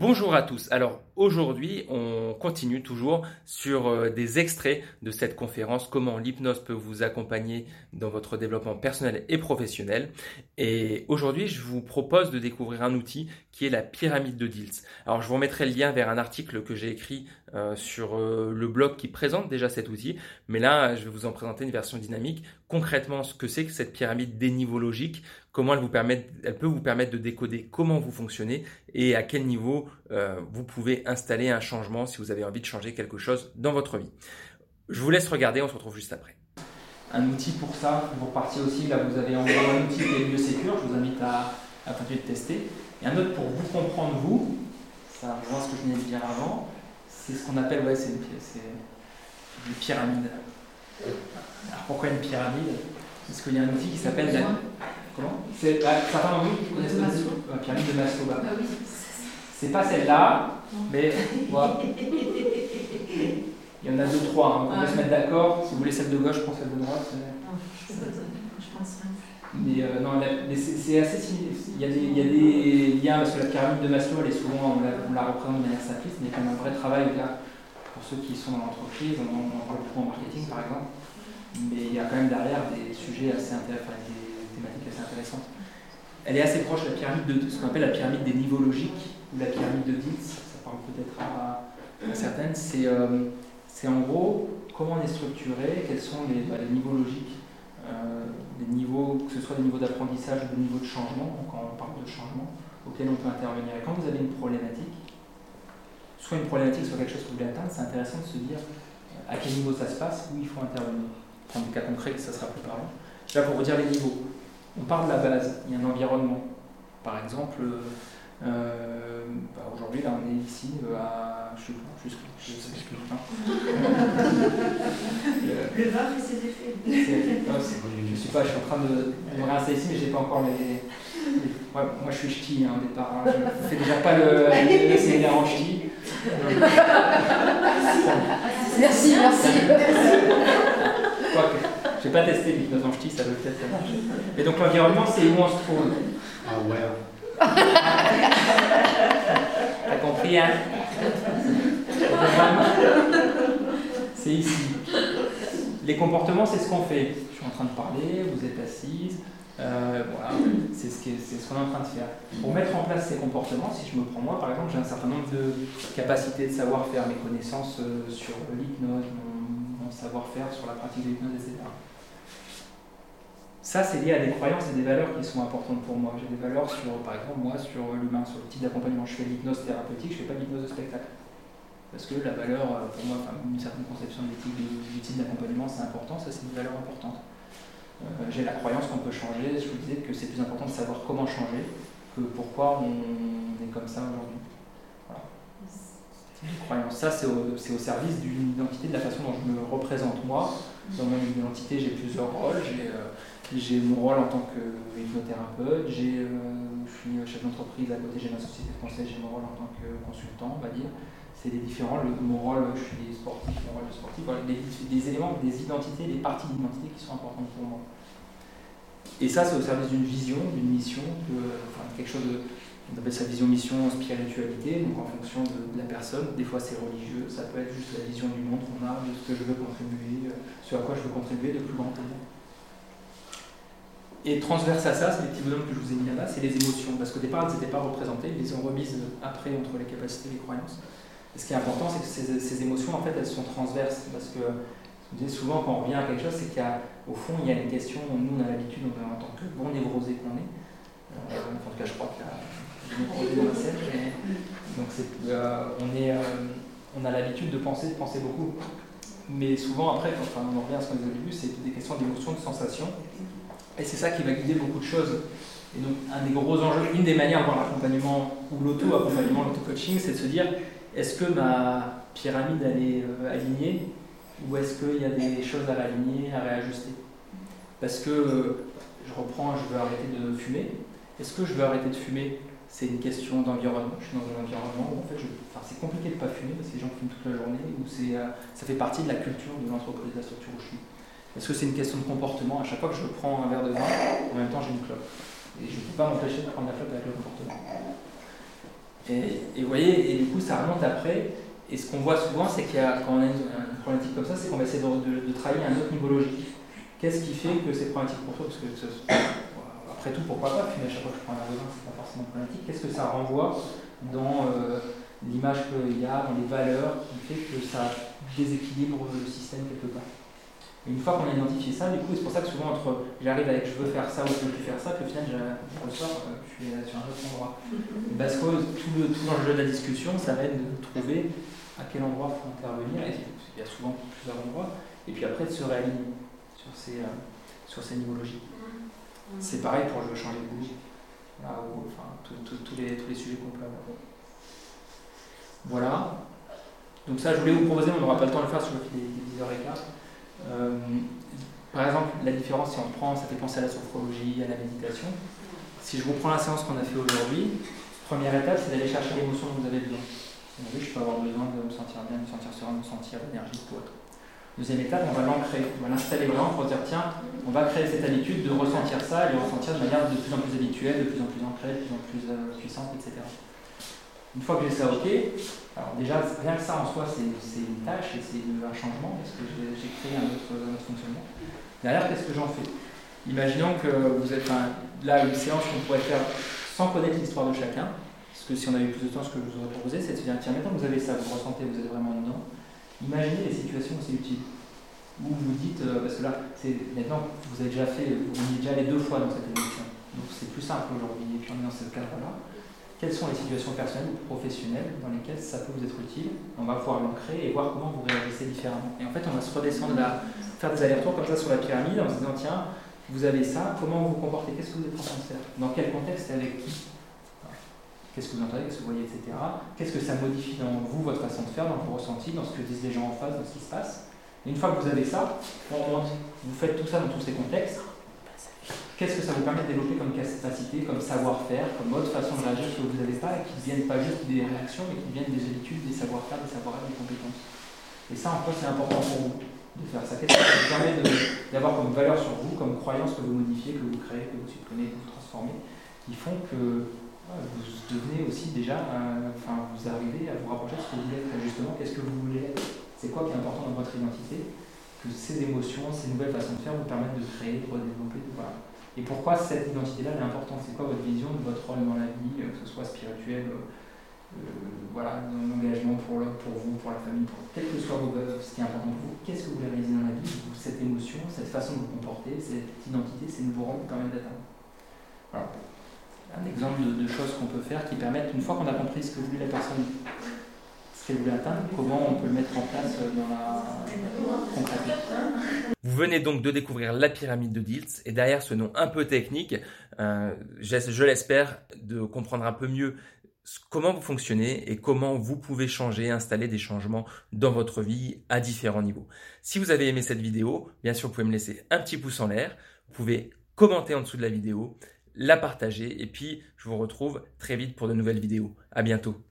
Bonjour à tous. Alors aujourd'hui, on continue toujours sur euh, des extraits de cette conférence comment l'hypnose peut vous accompagner dans votre développement personnel et professionnel. Et aujourd'hui, je vous propose de découvrir un outil qui est la pyramide de Diels. Alors je vous remettrai le lien vers un article que j'ai écrit euh, sur euh, le blog qui présente déjà cet outil, mais là, je vais vous en présenter une version dynamique. Concrètement, ce que c'est que cette pyramide des niveaux logiques, comment elle vous permet, elle peut vous permettre de décoder comment vous fonctionnez et à quel niveau euh, vous pouvez installer un changement si vous avez envie de changer quelque chose dans votre vie. Je vous laisse regarder, on se retrouve juste après. Un outil pour ça, vous repartiez aussi, là vous avez encore un outil qui est mieux sécure, je vous invite à, à continuer de tester. Et un autre pour vous comprendre vous, ça rejoint ce que je venais de dire avant, c'est ce qu'on appelle, ouais, c'est une, pyramide. Alors pourquoi une pyramide? Parce qu'il y a un outil qui s'appelle la... Comment? C'est bah, certains d'entre vous qui connaissent la pyramide de Maslow. Bah. Ah oui. C'est pas celle-là, mais voilà. Il y en a deux, trois. Hein. On peut ah se mettre d'accord. Si vous voulez celle de gauche, je prends celle de droite. Je pense mais euh, non, c'est assez similaire. Il y, a des, il y, a des, liens, parce que la pyramide de Maslow, elle est souvent, on la, on la représente de manière simpliste, mais il y a quand même un vrai travail là, pour ceux qui sont dans l'entreprise, on, on parle beaucoup en marketing par exemple, mais il y a quand même derrière des sujets assez intéressants, des thématiques assez intéressantes. Elle est assez proche de la pyramide de, ce qu'on appelle la pyramide des niveaux logiques, ou la pyramide de Dietz, ça parle peut-être à, à, certaines. C'est euh, en gros comment on est structuré, quels sont les, bah, les niveaux logiques euh, des niveaux, que ce soit des niveaux d'apprentissage ou des niveaux de changement, quand on parle de changement, auxquels on peut intervenir. Et quand vous avez une problématique, soit une problématique, soit quelque chose que vous voulez atteindre, c'est intéressant de se dire euh, à quel niveau ça se passe, où il faut intervenir. Prendre des cas concrets, ça sera plus parlant. Là, pour vous dire les niveaux, on part de la base, il y a un environnement. Par exemple, euh, bah aujourd'hui, là, on est ici à. Je sais pas, je sais, je sais plus. Le vin fait ses effets. je sais pas, je suis en train de, me réinstaller ici, mais j'ai pas encore les. moi, je suis ch'ti hein, au départ. Hein. Je fais déjà pas le, le séminaire en ch'ti. Merci, merci. Je n'ai pas testé l'hypnose en ch'ti, ça doit peut-être marcher. Et donc l'environnement, c'est où on se trouve? Ah ouais. T'as compris, hein? C'est ici. Les comportements, c'est ce qu'on fait. Je suis en train de parler, vous êtes assise. Euh, voilà, c'est ce qu'on est en train de faire. Pour mettre en place ces comportements, si je me prends moi, par exemple, j'ai un certain nombre de capacités de savoir-faire, mes connaissances euh, sur l'hypnose, mon, savoir-faire sur la pratique de l'hypnose, etc. Ça, c'est lié à des croyances et des valeurs qui sont importantes pour moi. J'ai des valeurs sur, par exemple, moi, sur l'humain, sur le type d'accompagnement. Je fais l'hypnose thérapeutique, je ne fais pas l'hypnose de spectacle. Parce que la valeur, euh, pour moi, une certaine conception du type d'accompagnement, c'est important, ça, c'est une valeur importante. Euh, j'ai la croyance qu'on peut changer. Je vous disais que c'est plus important de savoir comment changer que pourquoi on est comme ça aujourd'hui. Voilà. croyance. Ça, c'est au, au, service d'une identité, de la façon dont je me représente moi. Dans mon identité, j'ai plusieurs rôles. J'ai euh, j'ai mon rôle en tant que hypnothérapeute, j'ai, euh, je suis chef d'entreprise, à côté j'ai ma société française, j'ai mon rôle en tant que consultant, on va dire. C'est des différents, le, mon rôle, je suis sportif, mon rôle de sportif, des, éléments, des identités, des parties d'identité qui sont importantes pour moi. Et ça, c'est au service d'une vision, d'une mission, de, quelque chose de, on appelle ça vision, mission, spiritualité, donc en fonction de, la personne. Des fois, c'est religieux, ça peut être juste la vision du monde qu'on a, de ce que je veux contribuer, ce à quoi je veux contribuer de plus grand. Et transverse à ça, c'est les petits bonhommes que je vous ai mis là-bas, c'est les émotions. Parce qu'au départ, elles n'étaient pas représentées, ils les ont remises après entre les capacités et les croyances. Et ce qui est important, c'est que ces, émotions, en fait, elles sont transverses. Parce que, je dis souvent, quand on revient à quelque chose, c'est qu'au fond, il y a une question, nous, on a l'habitude, en tant que bon névrosé qu'on est, euh, en tout cas, je crois une névrosé dans la scène, donc euh, on, est, euh, on a l'habitude de penser, de penser beaucoup. Mais souvent, après, quand on en revient à ce qu'on disait au début, c'est des questions d'émotions, de sensations. Et c'est ça qui va guider beaucoup de choses. Et donc, un des gros enjeux, une des manières de l'accompagnement ou l'auto-accompagnement, l'auto-coaching, c'est de se dire est-ce que ma pyramide elle est euh, alignée ou est-ce qu'il y a des choses à réaligner, à réajuster? Parce que euh, je reprends, je veux arrêter de fumer. Est-ce que je veux arrêter de fumer? C'est une question d'environnement. Je suis dans un environnement où en fait, c'est compliqué de ne pas fumer parce que les gens fument toute la journée, ou euh, ça fait partie de la culture de l'entreprise, de la structure où je suis. Est-ce que c'est une question de comportement? À chaque fois que je prends un verre de vin, en même temps j'ai une clope. Et je ne peux pas m'empêcher de prendre la clope avec le comportement. Et, vous voyez, et du coup, ça remonte après. Et ce qu'on voit souvent, c'est qu'il y a, quand on a une, problématique comme ça, c'est qu'on va essayer de, de, de, travailler un autre niveau logique. Qu'est-ce qui fait que c'est problématique pour toi? Parce que après tout, pourquoi pas? Puis à chaque fois que je prends un raisin, c'est pas forcément problématique. Qu'est-ce que ça renvoie dans euh, l'image qu'il y a, dans les valeurs, qui fait que ça déséquilibre le système quelque part? Et une fois qu'on a identifié ça, du coup, c'est pour ça que souvent, entre j'arrive avec je veux faire ça ou je veux plus faire ça, puis au final, je ressors, euh, je suis sur un autre endroit. Parce que tout le tout l'enjeu de la discussion, ça va être de trouver à quel endroit il faut intervenir, et il y a souvent plusieurs endroits, et puis après de se réaligner sur ces, euh, sur ces niveaux logiques. C'est pareil pour je veux changer de goût, là, ou, enfin, tous les, tous les sujets qu'on peut avoir. Voilà. Donc ça, je voulais vous proposer, on n'aura pas le temps de le faire sur le fil des 10h15. Euh, par exemple, la différence, si on prend, ça fait penser à la sophrologie, à la méditation. Si je reprends la séance qu'on a fait aujourd'hui, première étape, c'est d'aller chercher l'émotion dont vous avez besoin. Voyez, je peux avoir besoin de me sentir bien, de me sentir serein, de me sentir énergique pour être. Deuxième étape, on va l'ancrer, on va l'installer vraiment pour dire tiens, on va créer cette habitude de ressentir ça et de ressentir de manière de plus en plus habituelle, de plus en plus ancrée, de plus en plus euh, puissante, etc. Une fois que j'ai ça ok, alors déjà, rien que ça en soi, c'est une tâche et c'est un changement, parce que j'ai créé un autre, fonctionnement. Derrière, qu'est-ce que j'en fais? Imaginons que vous êtes là une séance qu'on pourrait faire sans connaître l'histoire de chacun, parce que si on avait eu plus de temps, ce que je vous aurais proposé, c'est de se dire, tiens, maintenant vous avez ça, vous ressentez, vous êtes vraiment dedans, imaginez les situations où c'est utile. Où vous dites, euh, parce que là, maintenant vous avez déjà fait, vous y êtes déjà allé deux fois dans cette émission, donc c'est plus simple aujourd'hui, et puis on est dans ce cadre-là quelles sont les situations personnelles ou professionnelles dans lesquelles ça peut vous être utile? On va pouvoir l'ancrer et voir comment vous réagissez différemment. Et en fait, on va se redescendre là, faire des allers-retours comme ça sur la pyramide en se disant tiens, vous avez ça, comment vous vous comportez, qu'est-ce que vous êtes en train de faire, dans quel contexte? Et avec qui, qu'est-ce que vous entendez, qu'est-ce que vous voyez, etc. Qu'est-ce que ça modifie dans vous, votre façon de faire, dans vos ressentis, dans ce que disent les gens en face, dans ce qui se passe? Et une fois que vous avez ça. Vous faites tout ça dans tous ces contextes, Qu'est-ce que ça vous permet de développer comme capacité, comme savoir-faire, comme autre façon de réagir que vous n'avez pas et qui ne viennent pas juste des réactions, mais qui viennent des habitudes, des savoir-faire, des savoir-être, des compétences? Et ça, en fait, c'est important pour vous de faire ça? Qu'est-ce que ça vous permet d'avoir comme valeur sur vous, comme croyance que vous modifiez, que vous créez, que vous supprimez, que vous transformez, qui font que vous devenez aussi déjà, enfin, vous arrivez à vous rapprocher de ce que vous voulez être. Justement, qu'est-ce que vous voulez être? C'est quoi qui est important dans votre identité? Que ces émotions, ces nouvelles façons de faire vous permettent de créer, de redévelopper, voilà. Et pourquoi cette identité-là est importante? C'est quoi votre vision de votre rôle dans la vie, euh, que ce soit spirituel, euh, euh voilà, l'engagement pour, pour vous, pour la famille, pour quel que soit vos, ce qui est important pour vous, qu'est-ce que vous voulez réaliser dans la vie Cette émotion, cette façon de vous comporter, cette identité, ces nouveaux rôles vous permettent d'atteindre? Voilà. Un exemple de, de choses qu'on peut faire qui permettent, une fois qu'on a compris ce que voulait la personne comment on peut le mettre en place dans la Vous venez donc de découvrir la pyramide de Diltz et derrière ce nom un peu technique, euh, je l'espère, de comprendre un peu mieux comment vous fonctionnez et comment vous pouvez changer, installer des changements dans votre vie à différents niveaux. Si vous avez aimé cette vidéo, bien sûr, vous pouvez me laisser un petit pouce en l'air, vous pouvez commenter en dessous de la vidéo, la partager et puis je vous retrouve très vite pour de nouvelles vidéos. À bientôt.